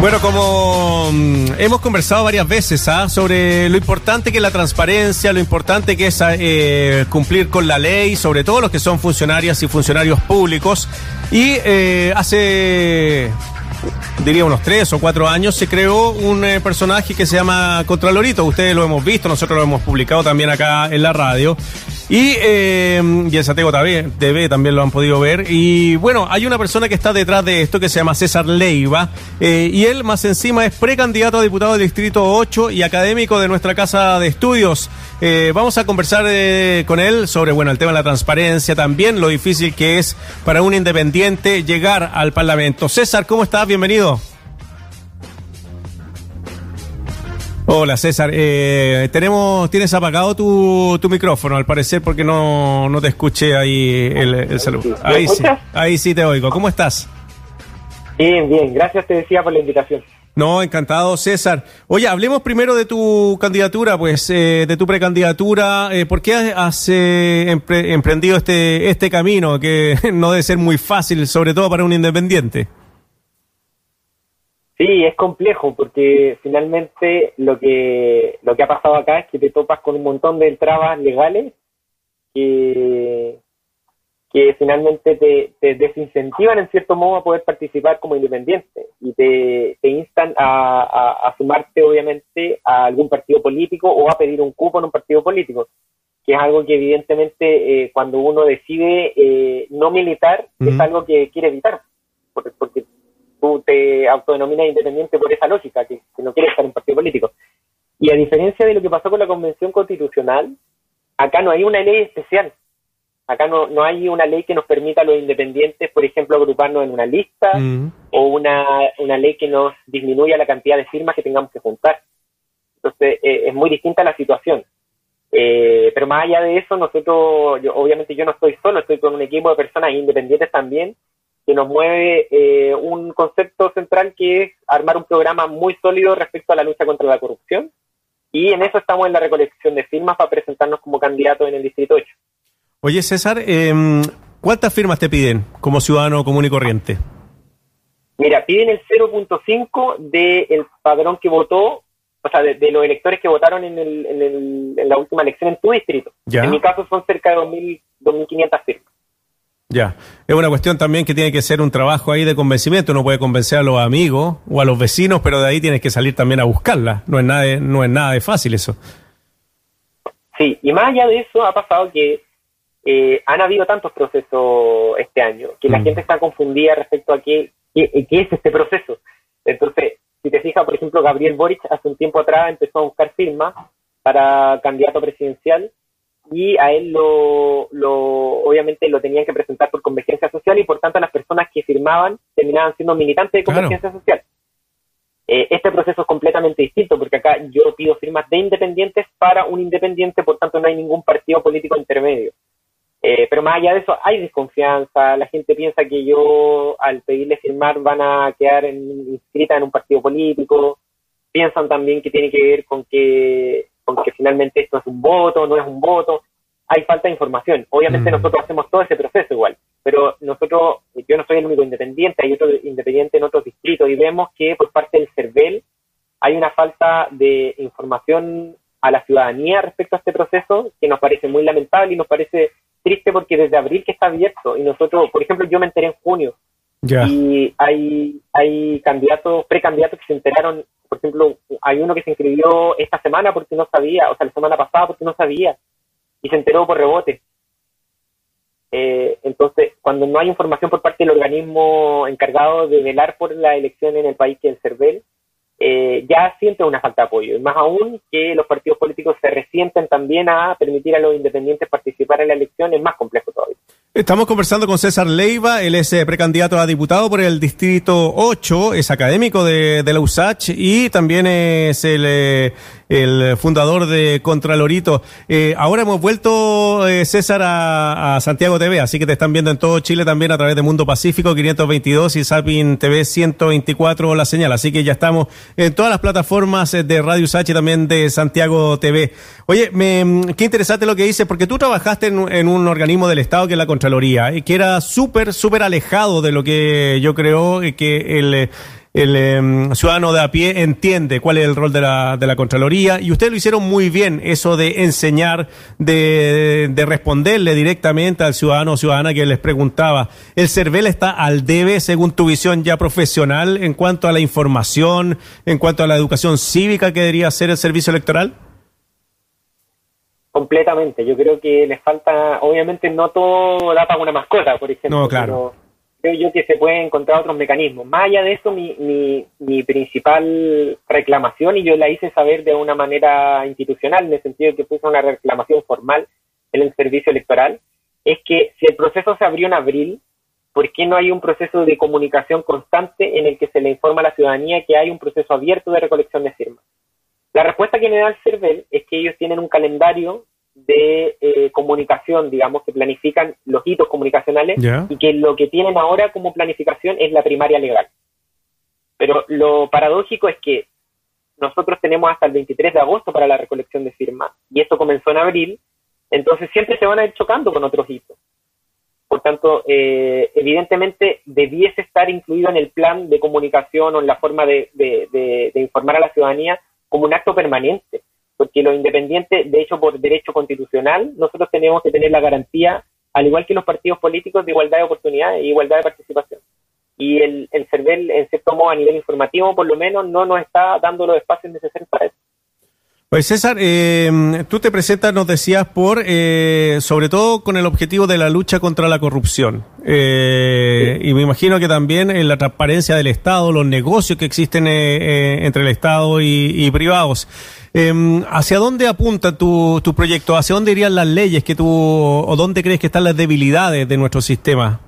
Bueno, como mm, hemos conversado varias veces ¿ah? sobre lo importante que es la transparencia, lo importante que es eh, cumplir con la ley, sobre todo los que son funcionarias y funcionarios públicos. Y eh, hace diría unos tres o cuatro años, se creó un eh, personaje que se llama Contralorito. Ustedes lo hemos visto, nosotros lo hemos publicado también acá en la radio. Y, eh, y en Santiago TV, también lo han podido ver. Y bueno, hay una persona que está detrás de esto que se llama César Leiva. Eh, y él, más encima, es precandidato a diputado del Distrito 8 y académico de nuestra casa de estudios. Eh, vamos a conversar eh, con él sobre bueno el tema de la transparencia, también lo difícil que es para un independiente llegar al Parlamento. César, ¿cómo estás? Bienvenido. Hola César, eh, tenemos, tienes apagado tu, tu, micrófono al parecer porque no, no te escuché ahí el, el saludo. Ahí sí, ahí sí te oigo. ¿Cómo estás? Bien, bien. Gracias te decía por la invitación. No, encantado, César. Oye, hablemos primero de tu candidatura, pues, eh, de tu precandidatura. Eh, ¿Por qué has eh, empre emprendido este, este camino que no debe ser muy fácil, sobre todo para un independiente? Sí, es complejo porque finalmente lo que lo que ha pasado acá es que te topas con un montón de trabas legales que, que finalmente te, desincentivan en cierto modo a poder participar como independiente y te, instan a, sumarte obviamente a algún partido político o a pedir un cupo en un partido político, que es algo que evidentemente eh, cuando uno decide eh, no militar es algo que quiere evitar, porque, porque tú te autodenominas independiente por esa lógica, que, no quieres estar en un partido político. Y a diferencia de lo que pasó con la Convención Constitucional, acá no hay una ley especial. Acá no, no hay una ley que nos permita a los independientes, por ejemplo, agruparnos en una lista mm. o una, una ley que nos disminuya la cantidad de firmas que tengamos que juntar. Entonces, eh, es muy distinta la situación. Eh, pero más allá de eso, nosotros, obviamente yo no estoy solo, estoy con un equipo de personas independientes también que nos mueve eh, un concepto central que es armar un programa muy sólido respecto a la lucha contra la corrupción. Y en eso estamos en la recolección de firmas para presentarnos como candidato en el Distrito 8. Oye, César, em, ¿cuántas firmas te piden como ciudadano común y corriente? Mira, piden el 0.5 del padrón que votó, o sea, de, los electores que votaron en, en, la última elección en tu distrito. En mi caso son cerca de 2.500 firmas. Ya, es una cuestión también que tiene que ser un trabajo ahí de convencimiento. Uno puede convencer a los amigos o a los vecinos, pero de ahí tienes que salir también a buscarla. No es nada de, no es nada de fácil eso. Sí, y más allá de eso ha pasado que eh, han habido tantos procesos este año que la mm. gente está confundida respecto a qué, qué, qué, es este proceso. Entonces, si te fijas, por ejemplo, Gabriel Boric hace un tiempo atrás empezó a buscar firmas para candidato presidencial y a él lo, lo, obviamente lo tenían que presentar por convergencia social y por tanto las personas que firmaban terminaban siendo militantes de convergencia social. Eh, este proceso es completamente distinto porque acá yo pido firmas de independientes para un independiente, por tanto no hay ningún partido político intermedio. Eh, pero más allá de eso hay desconfianza, la gente piensa que yo al pedirle firmar van a quedar inscritas en un partido político, piensan también que tiene que ver con que que finalmente esto es un voto, no es un voto. Hay falta de información. Obviamente mm. nosotros hacemos todo ese proceso igual, pero nosotros, yo no soy el único independiente, hay otro independiente en otros distritos y vemos que por parte del CERVEL hay una falta de información a la ciudadanía respecto a este proceso que nos parece muy lamentable y nos parece triste porque desde abril que está abierto y nosotros, por ejemplo, yo me enteré en junio y hay, hay candidatos, precandidatos que se enteraron por ejemplo, hay uno que se inscribió esta semana porque no sabía, o sea, la semana pasada porque no sabía, y se enteró por rebote. Eh, entonces, cuando no hay información por parte del organismo encargado de velar por la elección en el país que es el CERVEL, eh, ya siente una falta de apoyo. Y más aún que los partidos políticos se resienten también a permitir a los independientes participar en la elección, es más complejo. Estamos conversando con César Leiva, él es eh, precandidato a diputado por el Distrito 8, es académico de, de la USACH y también es el, eh, fundador de Contralorito. Eh, ahora hemos vuelto, César, a, Santiago TV, así que te están viendo en todo Chile también a través de Mundo Pacífico 522 y Sapin TV 124 la señal, así que ya estamos en todas las plataformas de Radio USACH y también de Santiago TV. Oye, me, qué interesante lo que dices, porque tú trabajaste en, en un organismo del Estado que es la Contraloría, y que era súper, súper alejado de lo que yo creo que el el em, ciudadano de a pie entiende cuál es el rol de la, de la Contraloría y ustedes lo hicieron muy bien, eso de enseñar, de, de responderle directamente al ciudadano o ciudadana que les preguntaba. ¿El CERVEL está al debe, según tu visión ya profesional, en cuanto a la información, en cuanto a la educación cívica que debería ser el servicio electoral? Completamente. Yo creo que les falta, obviamente no todo da para una mascota, por ejemplo. No, claro creo yo que se pueden encontrar otros mecanismos. Más allá de eso, mi, mi, mi, principal reclamación, y yo la hice saber de una manera institucional, en el sentido de que puse una reclamación formal en el servicio electoral, es que si el proceso se abrió en abril, ¿por qué no hay un proceso de comunicación constante en el que se le informa a la ciudadanía que hay un proceso abierto de recolección de firmas? La respuesta que me da el CERVEL es que ellos tienen un calendario de eh, comunicación, digamos, que planifican los hitos comunicacionales y que lo que tienen ahora como planificación es la primaria legal. Pero lo paradójico es que nosotros tenemos hasta el 23 de agosto para la recolección de firmas y esto comenzó en abril, entonces siempre se van a ir chocando con otros hitos. Por tanto, eh, evidentemente debiese estar incluido en el plan de comunicación o en la forma de informar a la ciudadanía como un acto permanente porque los independientes, de hecho, por derecho constitucional, nosotros tenemos que tener la garantía, al igual que los partidos políticos, de igualdad de oportunidades e igualdad de participación. Y el, el CERVEL, en cierto modo, a nivel informativo, por lo menos, no nos está dando los espacios necesarios para eso. Pues César, eh, tú te presentas, nos decías, por, eh, sobre todo con el objetivo de la lucha contra la corrupción. Eh, y me imagino que también en la transparencia del Estado, los negocios que existen entre el Estado y, privados. ¿Hacia dónde apunta tu, tu proyecto? ¿Hacia dónde irían las leyes que tú, o dónde crees que están las debilidades de nuestro sistema?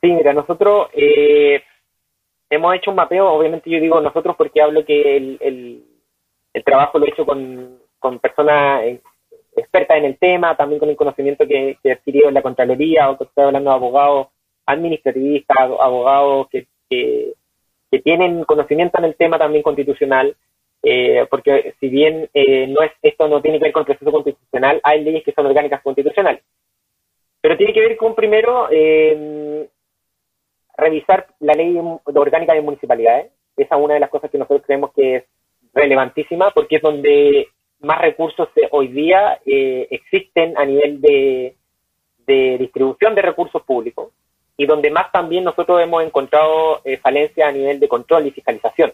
Sí, mira, nosotros hemos hecho un mapeo, obviamente yo digo nosotros porque hablo que el el trabajo lo he hecho con, con personas eh, expertas en el tema, también con el conocimiento que, he adquirido en la Contraloría, o que estoy hablando de abogados administrativistas, abogados que, que, tienen conocimiento en el tema también constitucional, eh, porque si bien eh, no es esto no tiene que ver con el proceso constitucional, hay leyes que son orgánicas constitucionales. Pero tiene que ver con, primero, revisar la ley orgánica de municipalidades. Esa es una de las cosas que nosotros creemos que es relevantísima porque es donde más recursos hoy día eh, existen a nivel de, distribución de recursos públicos y donde más también nosotros hemos encontrado eh, falencias a nivel de control y fiscalización.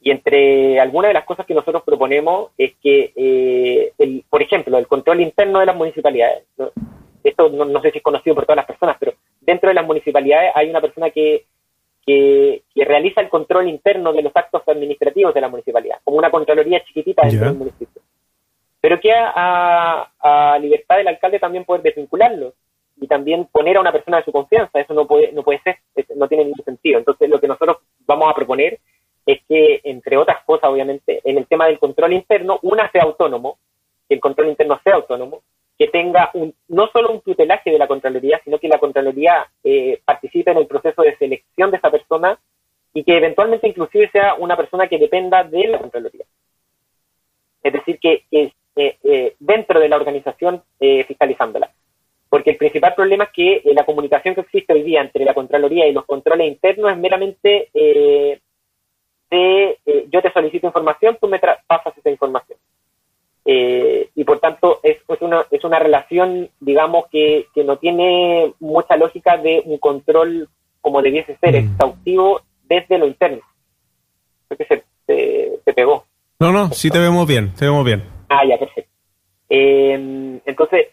Y entre algunas de las cosas que nosotros proponemos es que, eh, el, por ejemplo, el control interno de las municipalidades. Esto no, sé si es conocido por todas las personas, pero dentro de las municipalidades hay una persona que que, realiza el control interno de los actos administrativos de la municipalidad, como una contraloría chiquitita dentro del municipio. Pero que a, a, libertad del alcalde también poder desvincularlo y también poner a una persona de su confianza. Eso no puede, no puede ser, no tiene ningún sentido. Entonces, lo que nosotros vamos a proponer es que, entre otras cosas, obviamente, en el tema del control interno, una sea autónomo, que el control interno sea autónomo, que tenga un, no solo un tutelaje de la Contraloría, sino que la Contraloría eh, participe en el proceso de selección de esa persona y que eventualmente inclusive sea una persona que dependa de la Contraloría. Es decir, que es eh, eh, dentro de la organización fiscalizándola. Porque el principal problema es que la comunicación que existe hoy día entre la Contraloría y los controles internos es meramente de yo te solicito información, tú me pasas esa información. Eh, y por tanto es, es, una, es una relación, digamos, que, que no tiene mucha lógica de un control como debiese ser, mm. exhaustivo desde lo interno. Creo que se, se, pegó. No, no, sí te vemos bien, te vemos bien. Ah, ya, perfecto. Eh, entonces,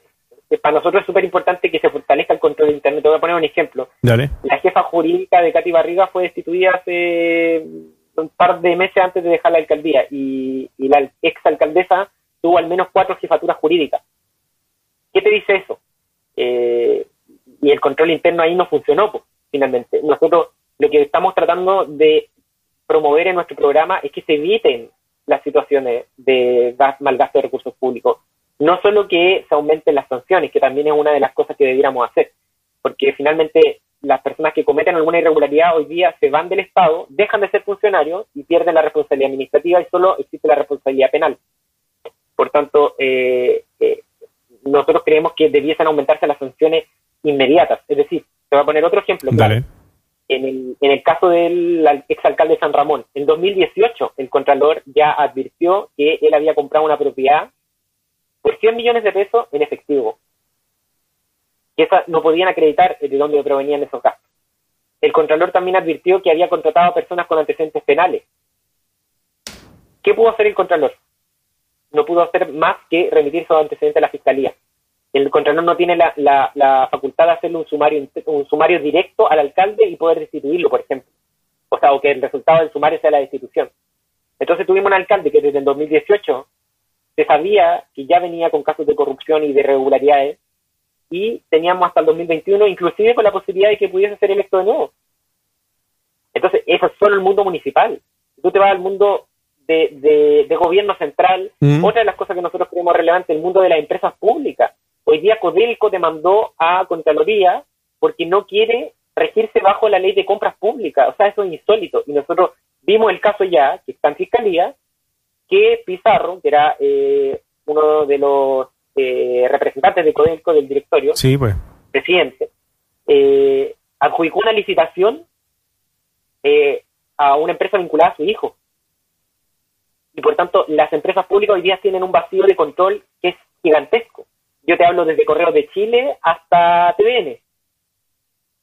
para nosotros es súper importante que se fortalezca el control interno. Te voy a poner un ejemplo. Dale. La jefa jurídica de Katy Barriga fue destituida hace un par de meses antes de dejar la alcaldía y, y la ex alcaldesa tuvo al menos cuatro jefaturas jurídicas. ¿Qué te dice eso? Eh, y el control interno ahí no funcionó, pues, finalmente. Nosotros lo que estamos tratando de promover en nuestro programa es que se eviten las situaciones de gas, malgasto de recursos públicos. No solo que se aumenten las sanciones, que también es una de las cosas que debiéramos hacer, porque finalmente las personas que cometen alguna irregularidad hoy día se van del Estado, dejan de ser funcionarios y pierden la responsabilidad administrativa y solo existe la responsabilidad penal. Por tanto, eh, eh, nosotros creemos que debiesen aumentarse las sanciones inmediatas. Es decir, te voy a poner otro ejemplo. Claro. En el, en el caso del exalcalde de San Ramón, en 2018 el Contralor ya advirtió que él había comprado una propiedad por 100 millones de pesos en efectivo. Y esa no podían acreditar de dónde provenían esos gastos. El Contralor también advirtió que había contratado a personas con antecedentes penales. ¿Qué pudo hacer el Contralor? No pudo hacer más que remitir sus antecedentes a la Fiscalía. El Contralor no tiene la, la, facultad de hacerle un sumario, un sumario directo al alcalde y poder destituirlo, por ejemplo. O sea, o que el resultado del sumario sea la destitución. Entonces tuvimos un alcalde que desde el 2018 se sabía que ya venía con casos de corrupción y de irregularidades y teníamos hasta el 2021 inclusive con la posibilidad de que pudiese ser electo de nuevo. Entonces, eso es solo el mundo municipal. Tú te vas al mundo de, de, gobierno central. Mm. Otra de las cosas que nosotros creemos relevante, el mundo de las empresas públicas. Hoy día Codelco demandó a Contraloría porque no quiere regirse bajo la ley de compras públicas. O sea, eso es insólito. Y nosotros vimos el caso ya, que está en fiscalía, que Pizarro, que era eh, uno de los eh, representantes de Codelco del directorio, sí, pues. presidente, eh, adjudicó una licitación a una empresa vinculada a su hijo. Y por tanto, las empresas públicas hoy día tienen un vacío de control que es gigantesco. Yo te hablo desde Correos de Chile hasta TVN.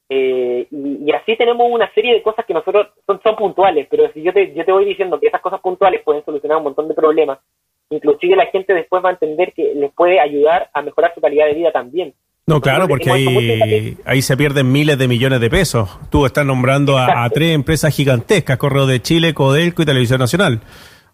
Eh, y, así tenemos una serie de cosas que nosotros son, son puntuales, pero si yo te, yo te voy diciendo que esas cosas puntuales pueden solucionar un montón de problemas, inclusive la gente después va a entender que les puede ayudar a mejorar su calidad de vida también. No, claro, porque ahí, ahí se pierden miles de millones de pesos. Tú estás nombrando a, a, tres empresas gigantescas, Correo de Chile, Codelco y Televisión Nacional.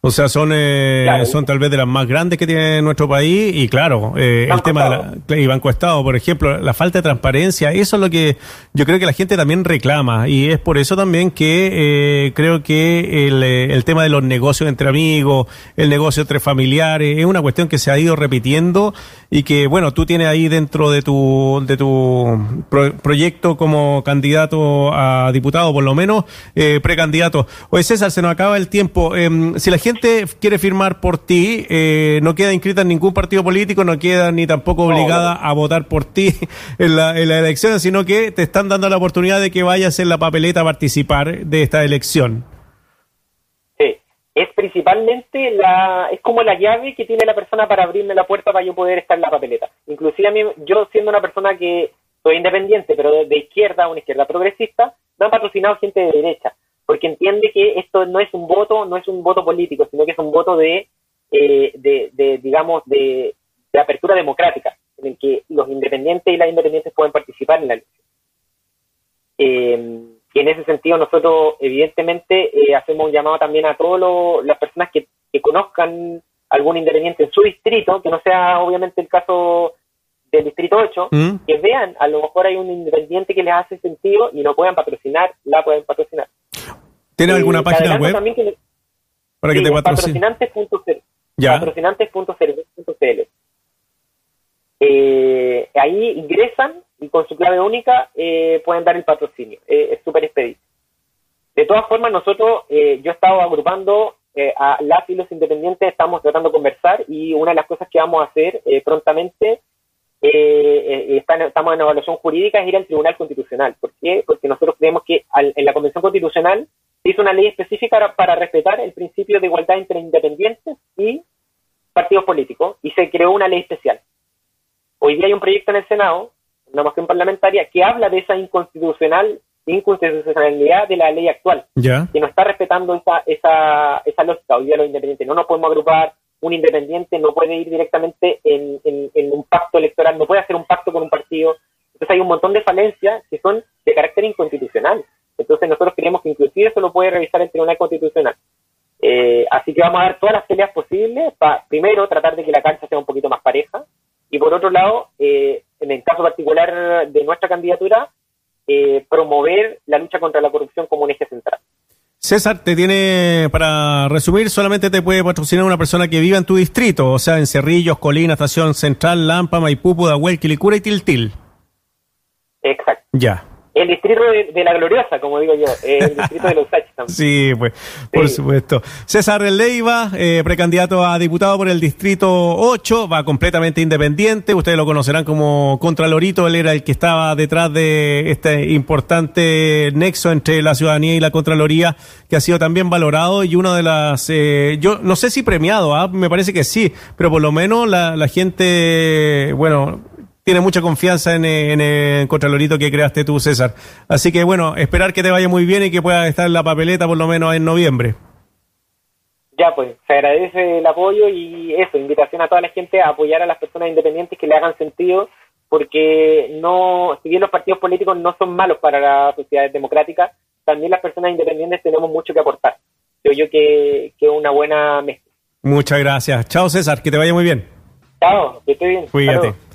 O sea, son eh, son tal vez de las más grandes que tiene nuestro país y claro, eh, el tema de la, y Banco Estado, por ejemplo, la falta de transparencia, eso es lo que yo creo que la gente también reclama y es por eso también que eh, creo que el, eh, el tema de los negocios entre amigos, el negocio entre familiares, es una cuestión que se ha ido repitiendo y que, bueno, tú tienes ahí dentro de tu, de tu proyecto como candidato a diputado, por lo menos, eh, precandidato. Oye, César, se nos acaba el tiempo. Em, si la gente quiere firmar por ti, eh, no queda inscrita en ningún partido político, no queda ni tampoco obligada a votar por ti en la, en la elección, sino que te están dando la oportunidad de que vayas en la papeleta a participar de esta elección. Sí, es principalmente la, es como la llave que tiene la persona para abrirme la puerta para yo poder estar en la papeleta. Inclusive a mí, yo siendo una persona que soy independiente, pero de, de izquierda, una izquierda progresista, me han patrocinado gente de derecha porque entiende que esto no es un voto, no es un voto político, sino que es un voto de, eh, de, digamos, de, apertura democrática, en el que los independientes y las independientes pueden participar en la elección. Eh, y en ese sentido nosotros, evidentemente, eh, hacemos un llamado también a todas las personas que, conozcan algún independiente en su distrito, que no sea obviamente el caso del distrito 8, mm. que vean, a lo mejor hay un independiente que les hace sentido y no puedan patrocinar, la pueden patrocinar. ¿Tienes alguna página web? para que te patrocinantes.cl. Patrocinantes.cl. Eh, ahí ingresan y con su clave única eh, pueden dar el patrocinio. Eh, es súper expedito. De todas formas, nosotros, eh, yo he estado agrupando a las y los independientes, estamos tratando de conversar y una de las cosas que vamos a hacer prontamente, estamos en evaluación jurídica, es ir al Tribunal Constitucional. ¿Por qué? Porque nosotros creemos que en la Convención Constitucional hizo una ley específica para, respetar el principio de igualdad entre independientes y partidos políticos y se creó una ley especial. Hoy día hay un proyecto en el Senado, una moción parlamentaria, que habla de esa inconstitucional inconstitucionalidad de la ley actual, que no está respetando esa, esa, esa lógica. Hoy día los independientes no nos podemos agrupar, un independiente no puede ir directamente en, en un pacto electoral, no puede hacer un pacto con un partido. Entonces hay un montón de falencias que son de carácter inconstitucional. Entonces nosotros creemos que inclusive eso lo puede revisar el Tribunal Constitucional. Eh, así que vamos a dar todas las peleas posibles para, primero, tratar de que la cancha sea un poquito más pareja y por otro lado, eh, en el caso particular de nuestra candidatura, eh, promover la lucha contra la corrupción como un eje central. César, te tiene, para resumir, solamente te puede patrocinar una persona que viva en tu distrito, o sea, en Cerrillos, Colina, Estación Central, Lampa, Maipú, Pudahuel, Quilicura y Tiltil. Exacto. Ya. El distrito de, la Gloriosa, como digo yo, el distrito de los también. Sí, pues, por supuesto. César Leiva, eh, precandidato a diputado por el distrito 8, va completamente independiente. Ustedes lo conocerán como Contralorito. Él era el que estaba detrás de este importante nexo entre la ciudadanía y la Contraloría, que ha sido también valorado y una de las, eh, yo no sé si premiado, ¿ah? me parece que sí, pero por lo menos la, la gente, bueno, tiene mucha confianza en, el Contralorito que creaste tú, César. Así que bueno, esperar que te vaya muy bien y que pueda estar en la papeleta por lo menos en noviembre. Ya, pues, se agradece el apoyo y eso, invitación a toda la gente a apoyar a las personas independientes que le hagan sentido, porque no, si bien los partidos políticos no son malos para las sociedades democráticas, también las personas independientes tenemos mucho que aportar. Creo yo que es una buena mezcla. Muchas gracias. Chao, César, que te vaya muy bien. Chao, que esté bien. Cuídate.